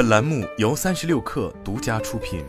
本栏目由三十六氪独家出品。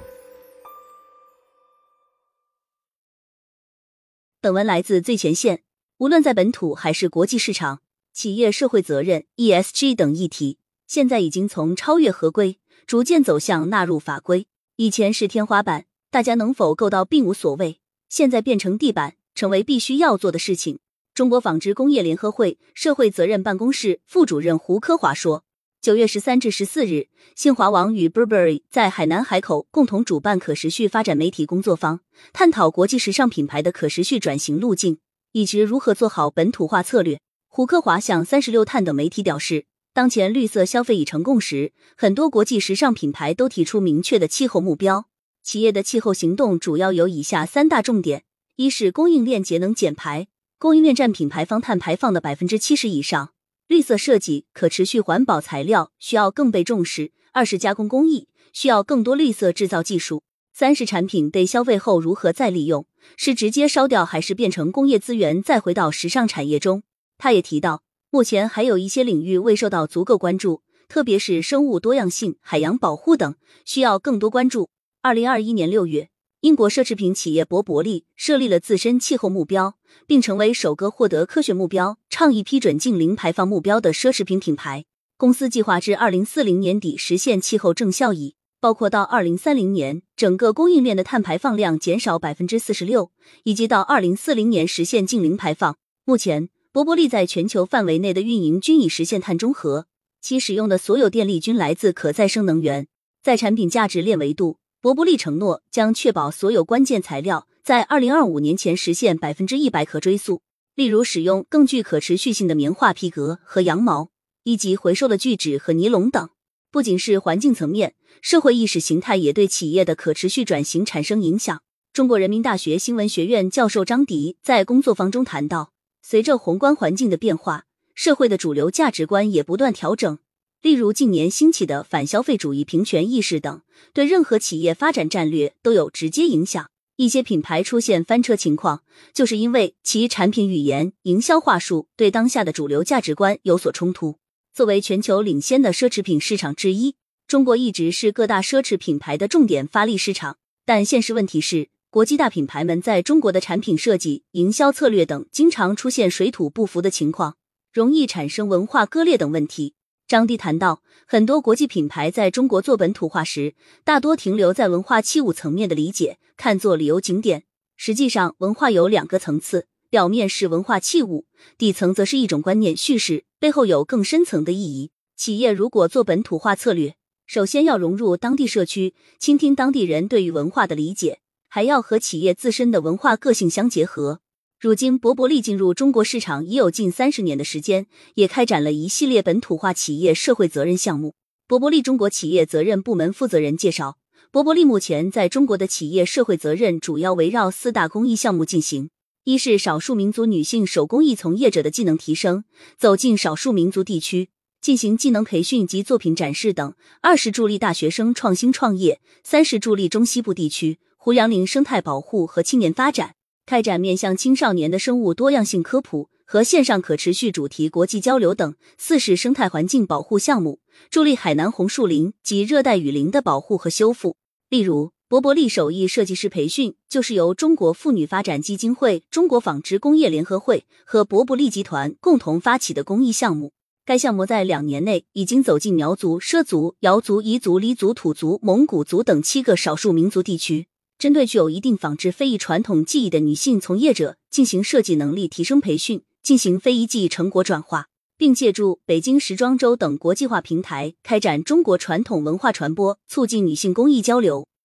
本文来自最前线。无论在本土还是国际市场，企业社会责任 （ESG） 等议题，现在已经从超越合规，逐渐走向纳入法规。以前是天花板，大家能否够到并无所谓；现在变成地板，成为必须要做的事情。中国纺织工业联合会社会责任办公室副主任胡科华说。九月十三至十四日，新华网与 Burberry 在海南海口共同主办可持续发展媒体工作坊，探讨国际时尚品牌的可持续转型路径以及如何做好本土化策略。胡克华向三十六碳等媒体表示，当前绿色消费已成共识，很多国际时尚品牌都提出明确的气候目标。企业的气候行动主要有以下三大重点：一是供应链节能减排，供应链占品牌方碳排放的百分之七十以上。绿色设计、可持续环保材料需要更被重视。二是加工工艺需要更多绿色制造技术。三是产品被消费后如何再利用，是直接烧掉还是变成工业资源再回到时尚产业中？他也提到，目前还有一些领域未受到足够关注，特别是生物多样性、海洋保护等，需要更多关注。二零二一年六月。英国奢侈品企业博伯利设立了自身气候目标，并成为首个获得科学目标倡议批准净零排放目标的奢侈品品牌。公司计划至二零四零年底实现气候正效益，包括到二零三零年整个供应链的碳排放量减少百分之四十六，以及到二零四零年实现净零排放。目前，博伯利在全球范围内的运营均已实现碳中和，其使用的所有电力均来自可再生能源。在产品价值链维度。博布利承诺将确保所有关键材料在二零二五年前实现百分之一百可追溯，例如使用更具可持续性的棉花、皮革和羊毛，以及回收的聚酯和尼龙等。不仅是环境层面，社会意识形态也对企业的可持续转型产生影响。中国人民大学新闻学院教授张迪在工作坊中谈到，随着宏观环境的变化，社会的主流价值观也不断调整。例如，近年兴起的反消费主义、平权意识等，对任何企业发展战略都有直接影响。一些品牌出现翻车情况，就是因为其产品语言、营销话术对当下的主流价值观有所冲突。作为全球领先的奢侈品市场之一，中国一直是各大奢侈品牌的重点发力市场。但现实问题是，国际大品牌们在中国的产品设计、营销策略等，经常出现水土不服的情况，容易产生文化割裂等问题。张迪谈到，很多国际品牌在中国做本土化时，大多停留在文化器物层面的理解，看作旅游景点。实际上，文化有两个层次，表面是文化器物，底层则是一种观念叙事，背后有更深层的意义。企业如果做本土化策略，首先要融入当地社区，倾听当地人对于文化的理解，还要和企业自身的文化个性相结合。如今，博伯利进入中国市场已有近三十年的时间，也开展了一系列本土化企业社会责任项目。博伯利中国企业责任部门负责人介绍，博伯利目前在中国的企业社会责任主要围绕四大公益项目进行：一是少数民族女性手工艺从业者的技能提升，走进少数民族地区进行技能培训及作品展示等；二是助力大学生创新创业；三是助力中西部地区胡杨林生态保护和青年发展。开展面向青少年的生物多样性科普和线上可持续主题国际交流等；四是生态环境保护项目，助力海南红树林及热带雨林的保护和修复。例如，博伯利手艺设计师培训就是由中国妇女发展基金会、中国纺织工业联合会和博伯利集团共同发起的公益项目。该项目在两年内已经走进苗族、畲族、瑶族、彝族、黎族、土族、蒙古族等七个少数民族地区。针对具有一定纺织非遗传统技艺的女性从业者进行设计能力提升培训，进行非遗技艺成果转化，并借助北京时装周等国际化平台开展中国传统文化传播，促进女性工艺交流。